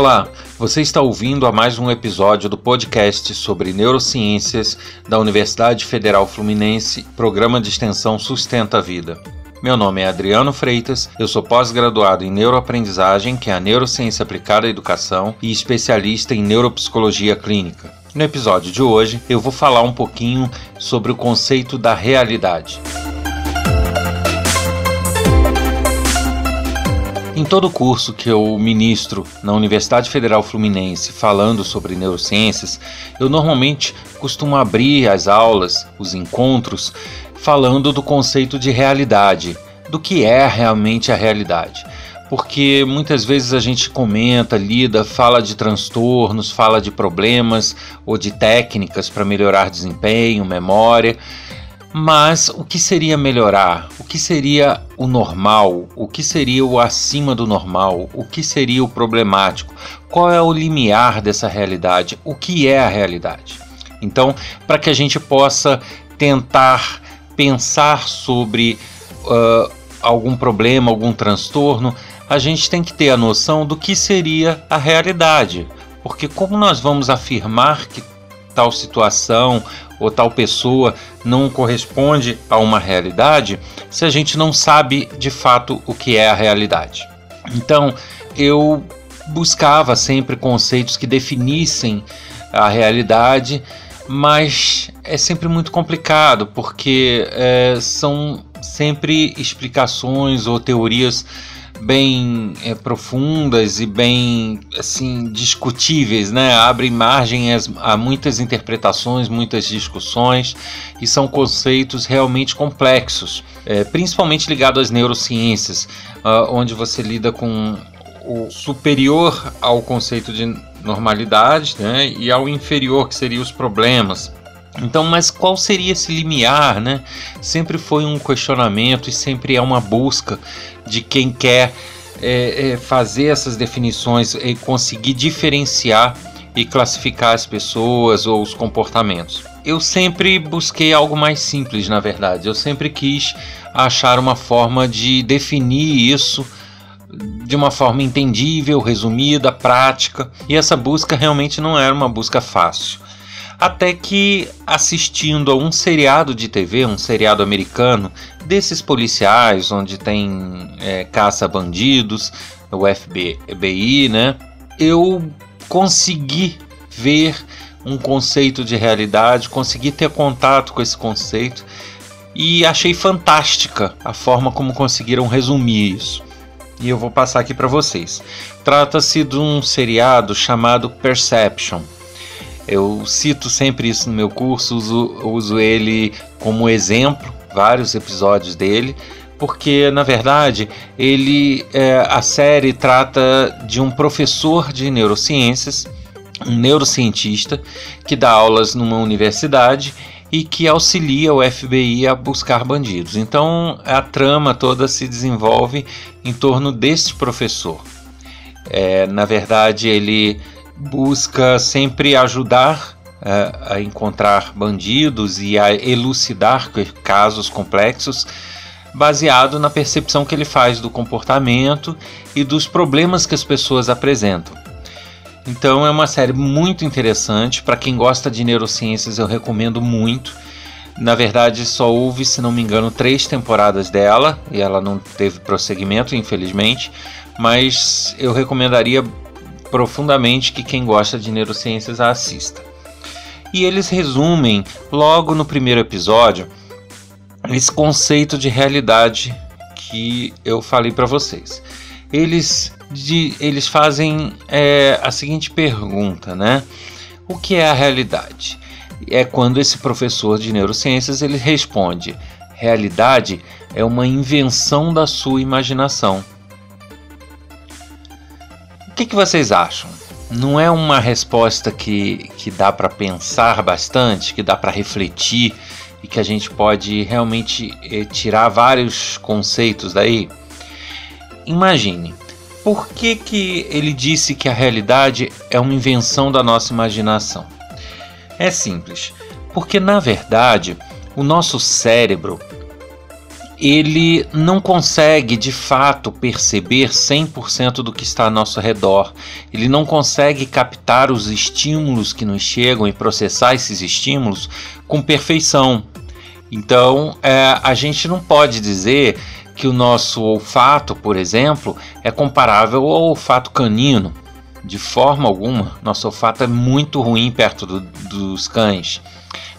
Olá, você está ouvindo a mais um episódio do podcast sobre neurociências da Universidade Federal Fluminense, programa de extensão Sustenta a Vida. Meu nome é Adriano Freitas, eu sou pós-graduado em neuroaprendizagem, que é a neurociência aplicada à educação, e especialista em neuropsicologia clínica. No episódio de hoje, eu vou falar um pouquinho sobre o conceito da realidade. Em todo curso que eu ministro na Universidade Federal Fluminense falando sobre neurociências, eu normalmente costumo abrir as aulas, os encontros, falando do conceito de realidade, do que é realmente a realidade. Porque muitas vezes a gente comenta, lida, fala de transtornos, fala de problemas ou de técnicas para melhorar desempenho, memória, mas o que seria melhorar? O que seria o normal? O que seria o acima do normal? O que seria o problemático? Qual é o limiar dessa realidade? O que é a realidade? Então, para que a gente possa tentar pensar sobre uh, algum problema, algum transtorno, a gente tem que ter a noção do que seria a realidade. Porque, como nós vamos afirmar que tal situação ou tal pessoa não corresponde a uma realidade se a gente não sabe de fato o que é a realidade. Então, eu buscava sempre conceitos que definissem a realidade, mas é sempre muito complicado porque é, são sempre explicações ou teorias bem é, profundas e bem assim discutíveis, né? Abrem margem a muitas interpretações, muitas discussões e são conceitos realmente complexos, é, principalmente ligados às neurociências, uh, onde você lida com o superior ao conceito de normalidade, né? E ao inferior que seriam os problemas. Então, mas qual seria esse limiar, né? Sempre foi um questionamento e sempre é uma busca de quem quer é, é, fazer essas definições e conseguir diferenciar e classificar as pessoas ou os comportamentos. Eu sempre busquei algo mais simples, na verdade. Eu sempre quis achar uma forma de definir isso de uma forma entendível, resumida, prática. E essa busca realmente não era uma busca fácil. Até que assistindo a um seriado de TV, um seriado americano, desses policiais, onde tem é, caça bandidos, o FBI, né? Eu consegui ver um conceito de realidade, consegui ter contato com esse conceito e achei fantástica a forma como conseguiram resumir isso. E eu vou passar aqui para vocês. Trata-se de um seriado chamado Perception eu cito sempre isso no meu curso, uso, uso ele como exemplo, vários episódios dele, porque na verdade ele é, a série trata de um professor de neurociências, um neurocientista que dá aulas numa universidade e que auxilia o FBI a buscar bandidos. Então a trama toda se desenvolve em torno deste professor. É, na verdade, ele busca sempre ajudar é, a encontrar bandidos e a elucidar casos complexos, baseado na percepção que ele faz do comportamento e dos problemas que as pessoas apresentam. Então é uma série muito interessante para quem gosta de neurociências, eu recomendo muito. Na verdade, só houve, se não me engano, três temporadas dela e ela não teve prosseguimento, infelizmente. Mas eu recomendaria profundamente que quem gosta de neurociências a assista. E eles resumem, logo no primeiro episódio, esse conceito de realidade que eu falei para vocês. Eles, de, eles fazem é, a seguinte pergunta, né? O que é a realidade? É quando esse professor de neurociências ele responde: realidade é uma invenção da sua imaginação que, que vocês acham? Não é uma resposta que, que dá para pensar bastante, que dá para refletir e que a gente pode realmente eh, tirar vários conceitos daí? Imagine, por que, que ele disse que a realidade é uma invenção da nossa imaginação? É simples, porque na verdade o nosso cérebro ele não consegue de fato perceber 100% do que está ao nosso redor. Ele não consegue captar os estímulos que nos chegam e processar esses estímulos com perfeição. Então, é, a gente não pode dizer que o nosso olfato, por exemplo, é comparável ao olfato canino. De forma alguma, nosso olfato é muito ruim perto do, dos cães.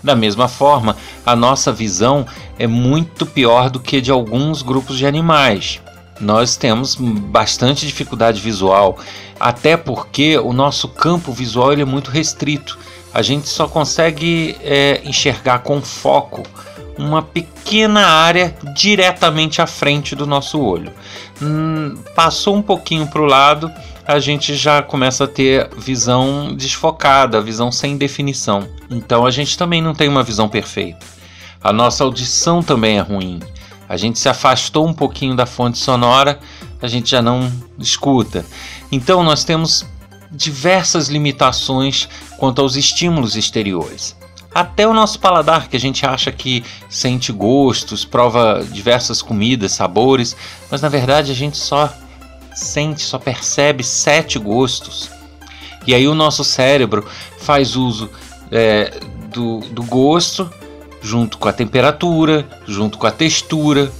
Da mesma forma, a nossa visão é muito pior do que de alguns grupos de animais. Nós temos bastante dificuldade visual, até porque o nosso campo visual ele é muito restrito. A gente só consegue é, enxergar com foco uma pequena área diretamente à frente do nosso olho. Hum, passou um pouquinho para o lado, a gente já começa a ter visão desfocada, visão sem definição. Então a gente também não tem uma visão perfeita. A nossa audição também é ruim. A gente se afastou um pouquinho da fonte sonora, a gente já não escuta. Então nós temos diversas limitações quanto aos estímulos exteriores. Até o nosso paladar, que a gente acha que sente gostos, prova diversas comidas, sabores, mas na verdade a gente só sente, só percebe sete gostos. E aí o nosso cérebro faz uso é, do, do gosto junto com a temperatura, junto com a textura,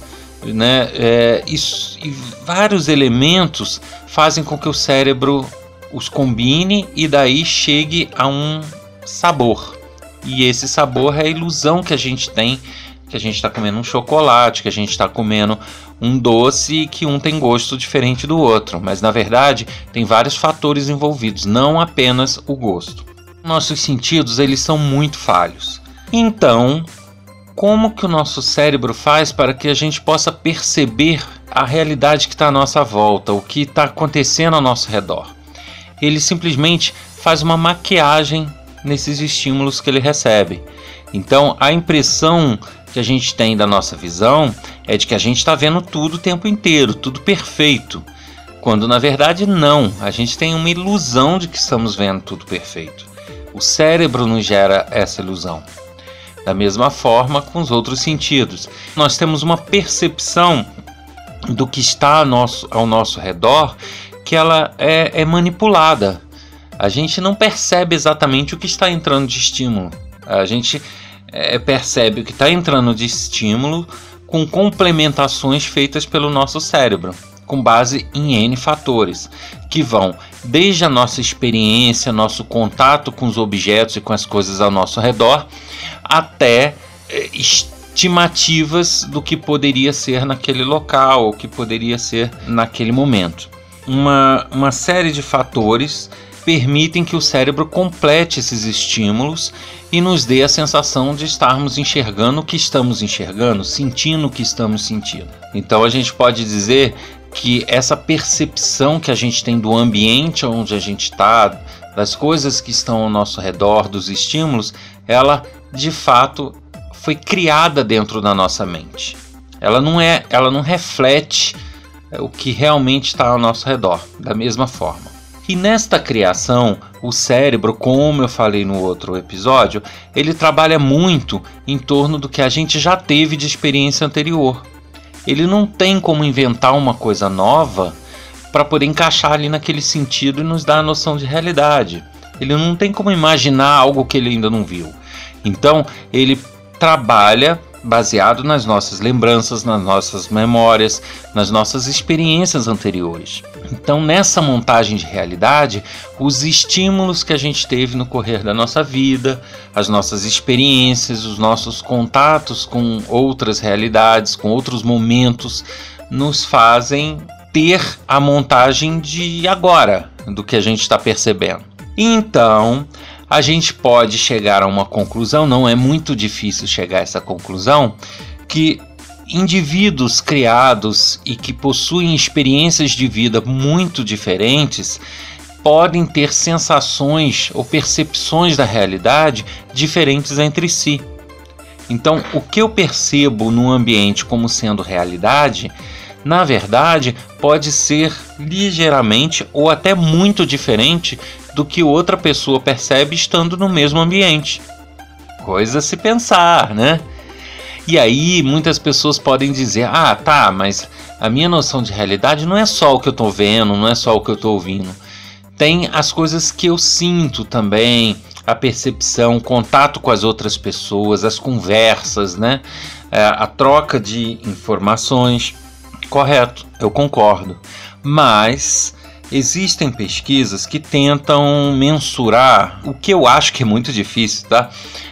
né? É, isso, e vários elementos fazem com que o cérebro os combine e daí chegue a um sabor. E esse sabor é a ilusão que a gente tem que a gente está comendo um chocolate, que a gente está comendo um doce que um tem gosto diferente do outro, mas na verdade tem vários fatores envolvidos, não apenas o gosto. Nossos sentidos eles são muito falhos. Então, como que o nosso cérebro faz para que a gente possa perceber a realidade que está à nossa volta, o que está acontecendo ao nosso redor? Ele simplesmente faz uma maquiagem nesses estímulos que ele recebe. Então, a impressão que a gente tem da nossa visão é de que a gente está vendo tudo o tempo inteiro, tudo perfeito. Quando na verdade não, a gente tem uma ilusão de que estamos vendo tudo perfeito. O cérebro nos gera essa ilusão. Da mesma forma com os outros sentidos. Nós temos uma percepção do que está ao nosso, ao nosso redor que ela é, é manipulada. A gente não percebe exatamente o que está entrando de estímulo. A gente é, percebe o que está entrando de estímulo com complementações feitas pelo nosso cérebro, com base em N fatores, que vão desde a nossa experiência, nosso contato com os objetos e com as coisas ao nosso redor, até é, estimativas do que poderia ser naquele local, ou que poderia ser naquele momento. Uma, uma série de fatores permitem que o cérebro complete esses estímulos e nos dê a sensação de estarmos enxergando o que estamos enxergando, sentindo o que estamos sentindo. Então a gente pode dizer que essa percepção que a gente tem do ambiente onde a gente está, das coisas que estão ao nosso redor, dos estímulos, ela de fato foi criada dentro da nossa mente. Ela não é, ela não reflete o que realmente está ao nosso redor, da mesma forma. E nesta criação, o cérebro, como eu falei no outro episódio, ele trabalha muito em torno do que a gente já teve de experiência anterior. Ele não tem como inventar uma coisa nova para poder encaixar ali naquele sentido e nos dar a noção de realidade. Ele não tem como imaginar algo que ele ainda não viu. Então, ele trabalha baseado nas nossas lembranças, nas nossas memórias, nas nossas experiências anteriores. Então, nessa montagem de realidade, os estímulos que a gente teve no correr da nossa vida, as nossas experiências, os nossos contatos com outras realidades, com outros momentos, nos fazem ter a montagem de agora, do que a gente está percebendo. Então, a gente pode chegar a uma conclusão, não é muito difícil chegar a essa conclusão, que indivíduos criados e que possuem experiências de vida muito diferentes podem ter sensações ou percepções da realidade diferentes entre si. Então, o que eu percebo no ambiente como sendo realidade, na verdade, pode ser ligeiramente ou até muito diferente do que outra pessoa percebe estando no mesmo ambiente. Coisa a se pensar, né? E aí muitas pessoas podem dizer: ah, tá, mas a minha noção de realidade não é só o que eu estou vendo, não é só o que eu estou ouvindo. Tem as coisas que eu sinto também, a percepção, o contato com as outras pessoas, as conversas, né? É, a troca de informações. Correto, eu concordo. Mas existem pesquisas que tentam mensurar, o que eu acho que é muito difícil, tá?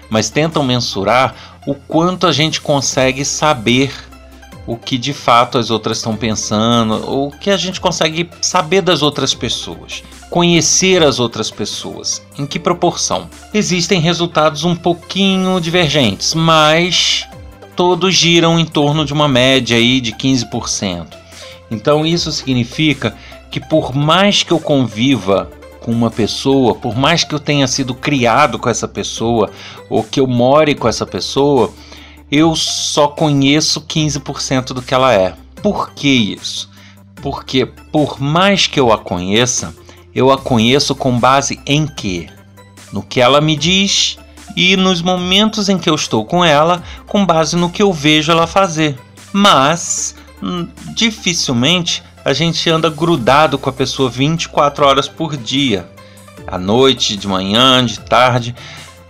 Mas tentam mensurar o quanto a gente consegue saber o que de fato as outras estão pensando, ou o que a gente consegue saber das outras pessoas, conhecer as outras pessoas. Em que proporção? Existem resultados um pouquinho divergentes, mas todos giram em torno de uma média aí de 15%. Então isso significa que por mais que eu conviva com uma pessoa, por mais que eu tenha sido criado com essa pessoa ou que eu more com essa pessoa, eu só conheço 15% do que ela é. Por que isso? Porque por mais que eu a conheça, eu a conheço com base em quê? No que ela me diz e nos momentos em que eu estou com ela, com base no que eu vejo ela fazer. Mas hum, dificilmente a gente anda grudado com a pessoa 24 horas por dia, à noite, de manhã, de tarde.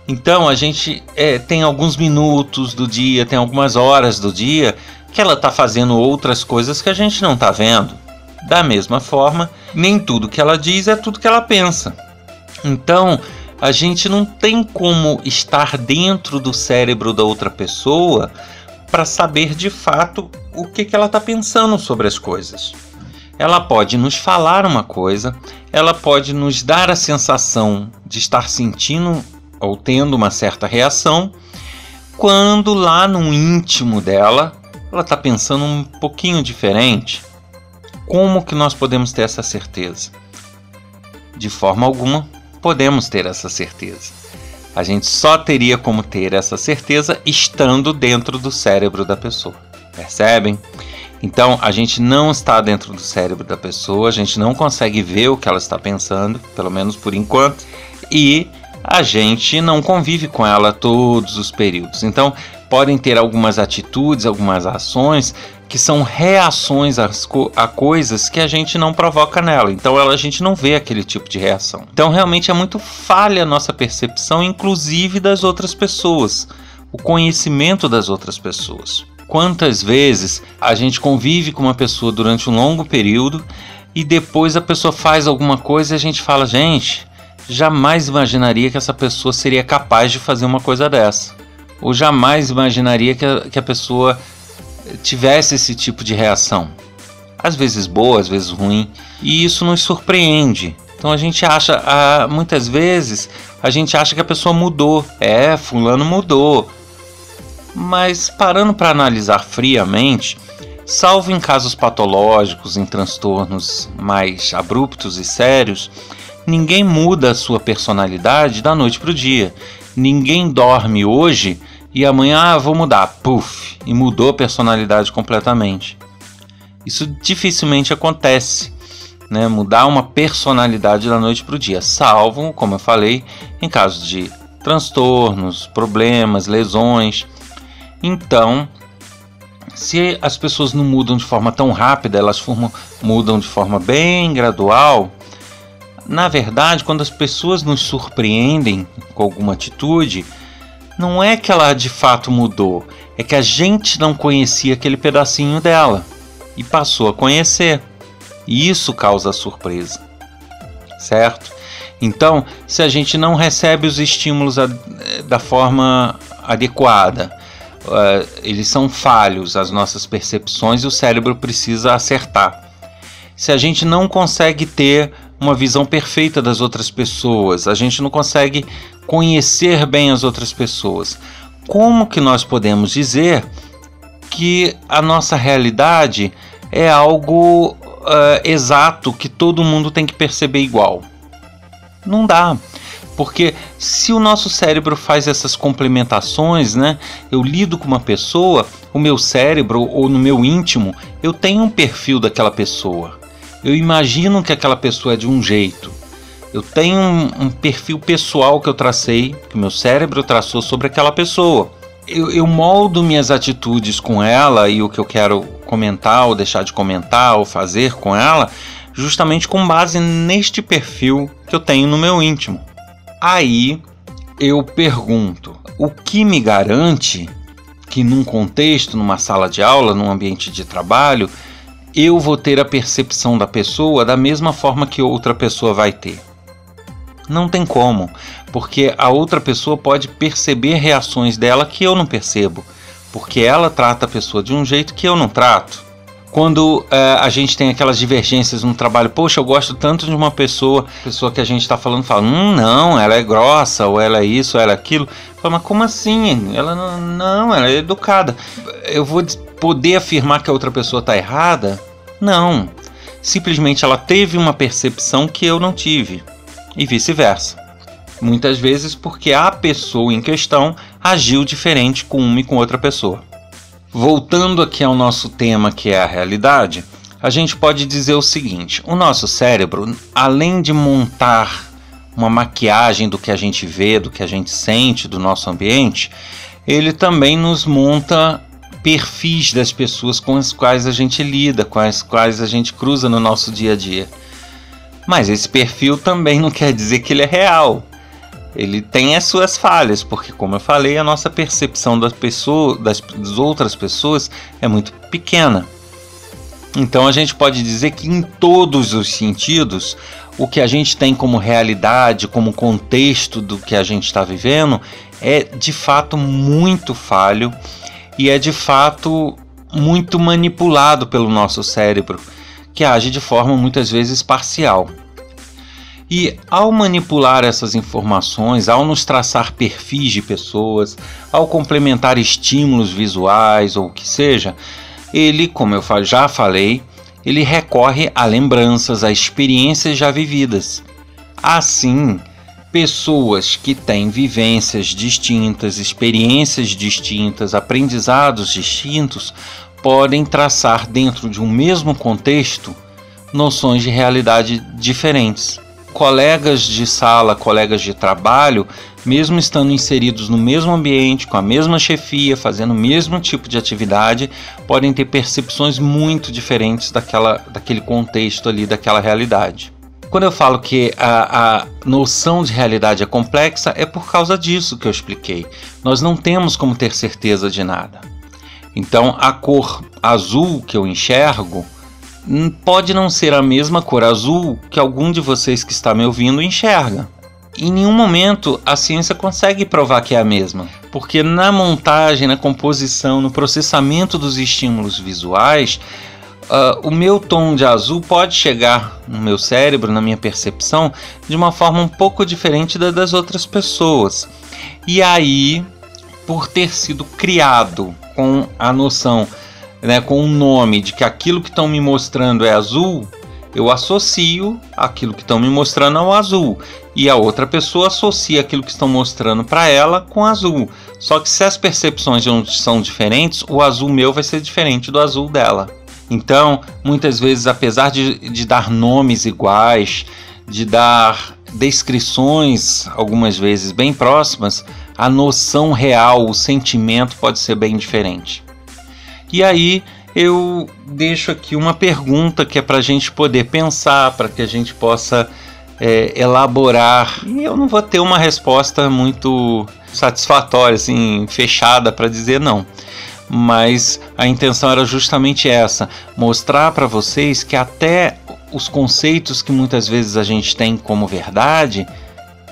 Então a gente é, tem alguns minutos do dia, tem algumas horas do dia que ela está fazendo outras coisas que a gente não está vendo. Da mesma forma, nem tudo que ela diz é tudo que ela pensa. Então, a gente não tem como estar dentro do cérebro da outra pessoa para saber de fato o que, que ela está pensando sobre as coisas. Ela pode nos falar uma coisa, ela pode nos dar a sensação de estar sentindo ou tendo uma certa reação, quando lá no íntimo dela ela está pensando um pouquinho diferente. Como que nós podemos ter essa certeza? De forma alguma podemos ter essa certeza. A gente só teria como ter essa certeza estando dentro do cérebro da pessoa. Percebem? Então a gente não está dentro do cérebro da pessoa, a gente não consegue ver o que ela está pensando, pelo menos por enquanto, e a gente não convive com ela todos os períodos. Então podem ter algumas atitudes, algumas ações que são reações a coisas que a gente não provoca nela. Então a gente não vê aquele tipo de reação. Então realmente é muito falha a nossa percepção, inclusive das outras pessoas, o conhecimento das outras pessoas. Quantas vezes a gente convive com uma pessoa durante um longo período e depois a pessoa faz alguma coisa e a gente fala, gente, jamais imaginaria que essa pessoa seria capaz de fazer uma coisa dessa. Ou jamais imaginaria que a, que a pessoa tivesse esse tipo de reação. Às vezes boa, às vezes ruim, e isso nos surpreende. Então a gente acha, ah, muitas vezes, a gente acha que a pessoa mudou. É, fulano mudou. Mas parando para analisar friamente, salvo em casos patológicos, em transtornos mais abruptos e sérios, ninguém muda a sua personalidade da noite para o dia. Ninguém dorme hoje e amanhã ah, vou mudar, puf, e mudou a personalidade completamente. Isso dificilmente acontece, né? Mudar uma personalidade da noite para o dia, salvo, como eu falei, em casos de transtornos, problemas, lesões. Então, se as pessoas não mudam de forma tão rápida, elas formam, mudam de forma bem gradual. Na verdade, quando as pessoas nos surpreendem com alguma atitude, não é que ela de fato mudou, é que a gente não conhecia aquele pedacinho dela e passou a conhecer. E isso causa surpresa, certo? Então, se a gente não recebe os estímulos da forma adequada, uh, eles são falhos, as nossas percepções, e o cérebro precisa acertar. Se a gente não consegue ter uma visão perfeita das outras pessoas, a gente não consegue conhecer bem as outras pessoas. Como que nós podemos dizer que a nossa realidade é algo uh, exato que todo mundo tem que perceber igual? Não dá. Porque se o nosso cérebro faz essas complementações, né? Eu lido com uma pessoa, o meu cérebro ou no meu íntimo, eu tenho um perfil daquela pessoa. Eu imagino que aquela pessoa é de um jeito. Eu tenho um, um perfil pessoal que eu tracei, que o meu cérebro traçou sobre aquela pessoa. eu, eu moldo minhas atitudes com ela e o que eu quero comentar ou deixar de comentar ou fazer com ela, justamente com base neste perfil que eu tenho no meu íntimo. Aí eu pergunto: o que me garante que num contexto, numa sala de aula, num ambiente de trabalho, eu vou ter a percepção da pessoa da mesma forma que outra pessoa vai ter? Não tem como, porque a outra pessoa pode perceber reações dela que eu não percebo, porque ela trata a pessoa de um jeito que eu não trato quando uh, a gente tem aquelas divergências no trabalho, poxa, eu gosto tanto de uma pessoa, pessoa que a gente está falando fala, hum, não, ela é grossa, ou ela é isso, ou ela é aquilo. Fala, mas como assim? Ela não, não, ela é educada. Eu vou poder afirmar que a outra pessoa está errada? Não. Simplesmente ela teve uma percepção que eu não tive, e vice-versa. Muitas vezes porque a pessoa em questão agiu diferente com uma e com outra pessoa. Voltando aqui ao nosso tema que é a realidade, a gente pode dizer o seguinte: o nosso cérebro, além de montar uma maquiagem do que a gente vê, do que a gente sente do nosso ambiente, ele também nos monta perfis das pessoas com as quais a gente lida, com as quais a gente cruza no nosso dia a dia. Mas esse perfil também não quer dizer que ele é real ele tem as suas falhas, porque como eu falei, a nossa percepção das pessoas, das, das outras pessoas é muito pequena. Então a gente pode dizer que em todos os sentidos, o que a gente tem como realidade, como contexto do que a gente está vivendo, é de fato muito falho e é de fato muito manipulado pelo nosso cérebro, que age de forma muitas vezes parcial. E ao manipular essas informações, ao nos traçar perfis de pessoas, ao complementar estímulos visuais ou o que seja, ele, como eu já falei, ele recorre a lembranças, a experiências já vividas. Assim, pessoas que têm vivências distintas, experiências distintas, aprendizados distintos, podem traçar dentro de um mesmo contexto noções de realidade diferentes colegas de sala, colegas de trabalho, mesmo estando inseridos no mesmo ambiente, com a mesma chefia, fazendo o mesmo tipo de atividade, podem ter percepções muito diferentes daquela, daquele contexto ali, daquela realidade. Quando eu falo que a, a noção de realidade é complexa, é por causa disso que eu expliquei. Nós não temos como ter certeza de nada. Então, a cor azul que eu enxergo pode não ser a mesma cor azul que algum de vocês que está me ouvindo enxerga. Em nenhum momento a ciência consegue provar que é a mesma, porque na montagem, na composição, no processamento dos estímulos visuais, uh, o meu tom de azul pode chegar no meu cérebro, na minha percepção, de uma forma um pouco diferente da das outras pessoas. E aí, por ter sido criado com a noção né, com o nome de que aquilo que estão me mostrando é azul, eu associo aquilo que estão me mostrando ao azul e a outra pessoa associa aquilo que estão mostrando para ela com azul. Só que se as percepções são diferentes, o azul meu vai ser diferente do azul dela. Então, muitas vezes, apesar de, de dar nomes iguais, de dar descrições algumas vezes bem próximas, a noção real, o sentimento pode ser bem diferente. E aí eu deixo aqui uma pergunta que é para a gente poder pensar, para que a gente possa é, elaborar. E eu não vou ter uma resposta muito satisfatória, assim, fechada para dizer não. Mas a intenção era justamente essa: mostrar para vocês que até os conceitos que muitas vezes a gente tem como verdade,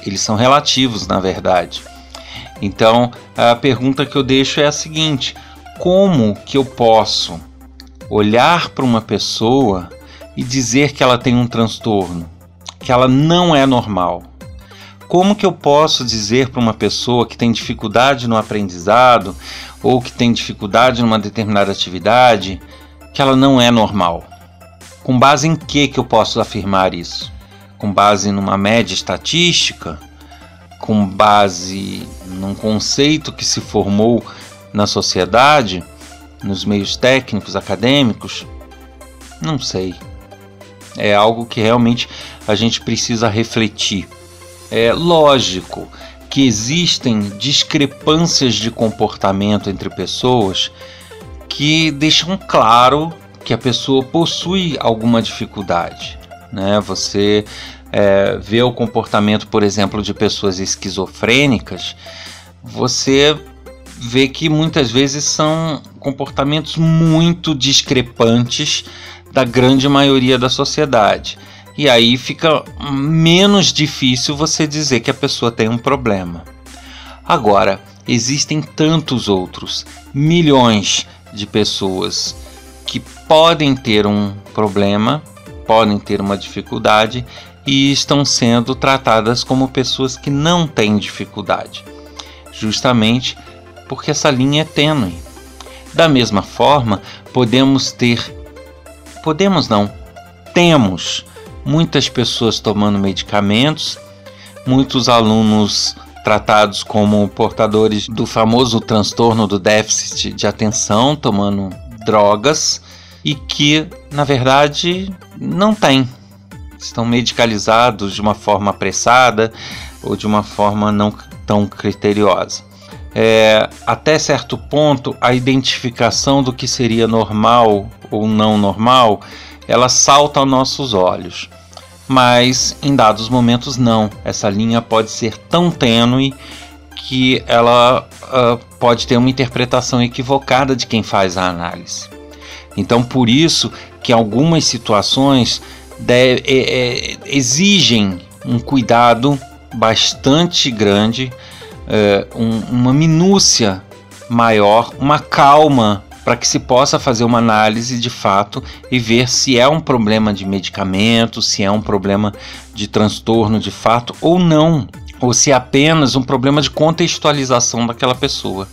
eles são relativos na verdade. Então, a pergunta que eu deixo é a seguinte: como que eu posso olhar para uma pessoa e dizer que ela tem um transtorno, que ela não é normal? Como que eu posso dizer para uma pessoa que tem dificuldade no aprendizado ou que tem dificuldade numa determinada atividade que ela não é normal? Com base em que que eu posso afirmar isso? Com base numa média estatística? Com base num conceito que se formou na sociedade, nos meios técnicos, acadêmicos? Não sei. É algo que realmente a gente precisa refletir. É lógico que existem discrepâncias de comportamento entre pessoas que deixam claro que a pessoa possui alguma dificuldade. Né? Você é, vê o comportamento, por exemplo, de pessoas esquizofrênicas, você vê que muitas vezes são comportamentos muito discrepantes da grande maioria da sociedade. E aí fica menos difícil você dizer que a pessoa tem um problema. Agora, existem tantos outros, milhões de pessoas que podem ter um problema, podem ter uma dificuldade e estão sendo tratadas como pessoas que não têm dificuldade, justamente porque essa linha é tênue. Da mesma forma, podemos ter podemos não, temos muitas pessoas tomando medicamentos, muitos alunos tratados como portadores do famoso transtorno do déficit de atenção, tomando drogas e que, na verdade, não têm. Estão medicalizados de uma forma apressada ou de uma forma não tão criteriosa. É, até certo ponto, a identificação do que seria normal ou não normal, ela salta aos nossos olhos mas em dados momentos não. Essa linha pode ser tão tênue que ela uh, pode ter uma interpretação equivocada de quem faz a análise. Então, por isso que algumas situações é, é, exigem um cuidado bastante grande, é, um, uma minúcia maior, uma calma para que se possa fazer uma análise de fato e ver se é um problema de medicamento, se é um problema de transtorno de fato ou não, ou se é apenas um problema de contextualização daquela pessoa.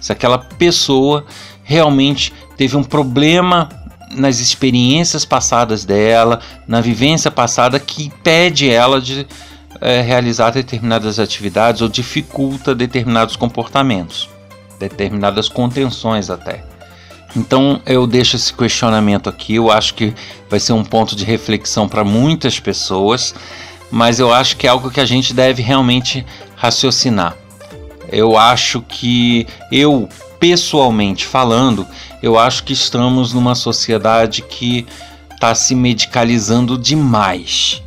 Se aquela pessoa realmente teve um problema nas experiências passadas dela, na vivência passada que impede ela de é, realizar determinadas atividades ou dificulta determinados comportamentos, determinadas contenções até. Então eu deixo esse questionamento aqui. Eu acho que vai ser um ponto de reflexão para muitas pessoas, mas eu acho que é algo que a gente deve realmente raciocinar. Eu acho que eu, pessoalmente falando, eu acho que estamos numa sociedade que está se medicalizando demais,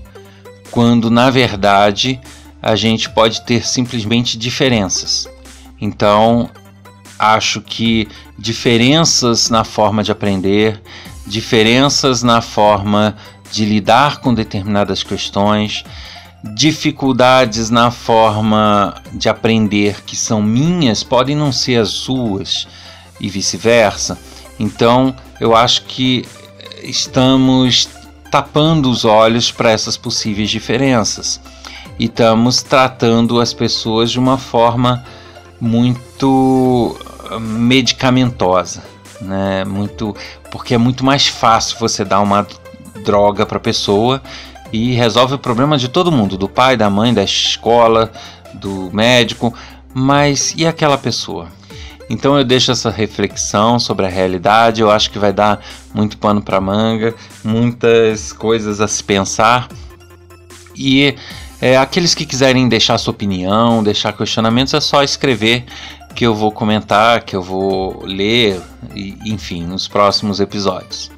quando na verdade a gente pode ter simplesmente diferenças. Então acho que diferenças na forma de aprender, diferenças na forma de lidar com determinadas questões, dificuldades na forma de aprender que são minhas podem não ser as suas e vice-versa. Então, eu acho que estamos tapando os olhos para essas possíveis diferenças e estamos tratando as pessoas de uma forma muito medicamentosa, né? Muito, porque é muito mais fácil você dar uma droga para a pessoa e resolve o problema de todo mundo, do pai, da mãe, da escola, do médico, mas e aquela pessoa? Então eu deixo essa reflexão sobre a realidade, eu acho que vai dar muito pano para manga, muitas coisas a se pensar. E é, aqueles que quiserem deixar sua opinião, deixar questionamentos, é só escrever que eu vou comentar, que eu vou ler, e, enfim, nos próximos episódios.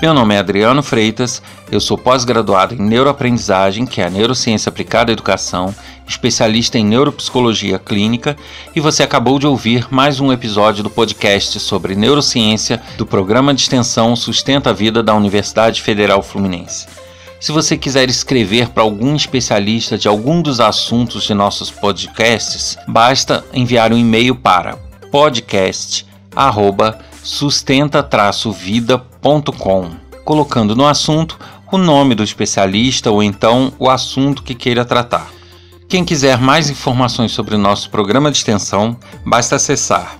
Meu nome é Adriano Freitas, eu sou pós-graduado em neuroaprendizagem, que é a neurociência aplicada à educação, especialista em neuropsicologia clínica, e você acabou de ouvir mais um episódio do podcast sobre neurociência do programa de extensão Sustenta a Vida da Universidade Federal Fluminense. Se você quiser escrever para algum especialista de algum dos assuntos de nossos podcasts, basta enviar um e-mail para podcast@sustenta-vida.com, colocando no assunto o nome do especialista ou então o assunto que queira tratar. Quem quiser mais informações sobre o nosso programa de extensão, basta acessar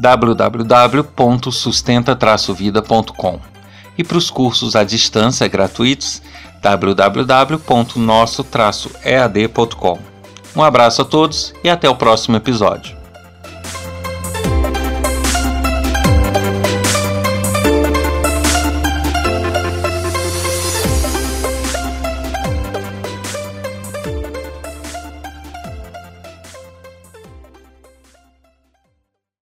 www.sustenta-vida.com. E para os cursos à distância gratuitos, www.nosso-ead.com. Um abraço a todos e até o próximo episódio.